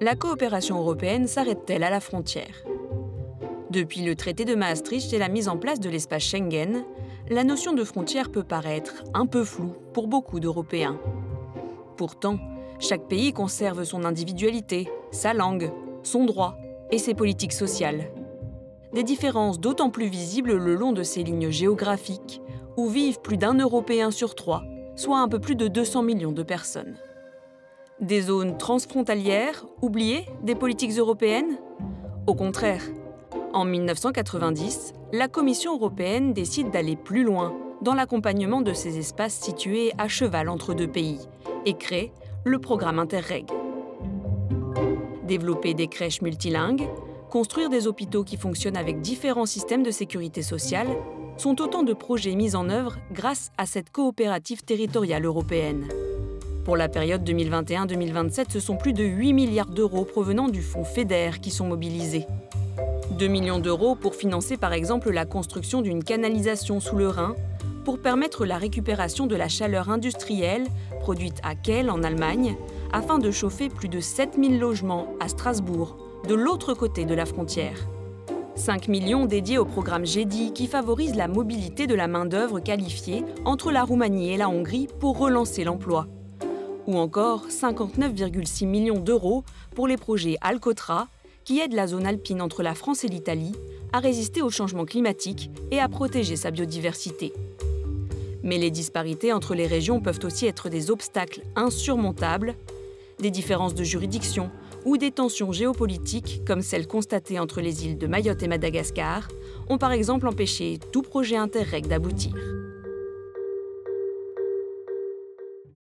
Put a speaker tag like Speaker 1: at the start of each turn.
Speaker 1: la coopération européenne s'arrête-t-elle à la frontière? Depuis le traité de Maastricht et la mise en place de l'espace Schengen, la notion de frontière peut paraître un peu floue pour beaucoup d'Européens. Pourtant, chaque pays conserve son individualité, sa langue, son droit et ses politiques sociales. Des différences d'autant plus visibles le long de ces lignes géographiques, où vivent plus d'un Européen sur trois, soit un peu plus de 200 millions de personnes. Des zones transfrontalières, oubliées des politiques européennes Au contraire, en 1990, la Commission européenne décide d'aller plus loin dans l'accompagnement de ces espaces situés à cheval entre deux pays et crée le programme Interreg. Développer des crèches multilingues, construire des hôpitaux qui fonctionnent avec différents systèmes de sécurité sociale sont autant de projets mis en œuvre grâce à cette coopérative territoriale européenne. Pour la période 2021-2027, ce sont plus de 8 milliards d'euros provenant du fonds FEDER qui sont mobilisés. 2 millions d'euros pour financer par exemple la construction d'une canalisation sous le Rhin pour permettre la récupération de la chaleur industrielle produite à Kehl en Allemagne afin de chauffer plus de 7000 logements à Strasbourg, de l'autre côté de la frontière. 5 millions dédiés au programme GEDI qui favorise la mobilité de la main-d'œuvre qualifiée entre la Roumanie et la Hongrie pour relancer l'emploi. Ou encore 59,6 millions d'euros pour les projets Alcotra qui aident la zone alpine entre la France et l'Italie à résister au changement climatique et à protéger sa biodiversité. Mais les disparités entre les régions peuvent aussi être des obstacles insurmontables, des différences de juridiction, ou des tensions géopolitiques, comme celles constatées entre les îles de Mayotte et Madagascar, ont par exemple empêché tout projet Interreg d'aboutir.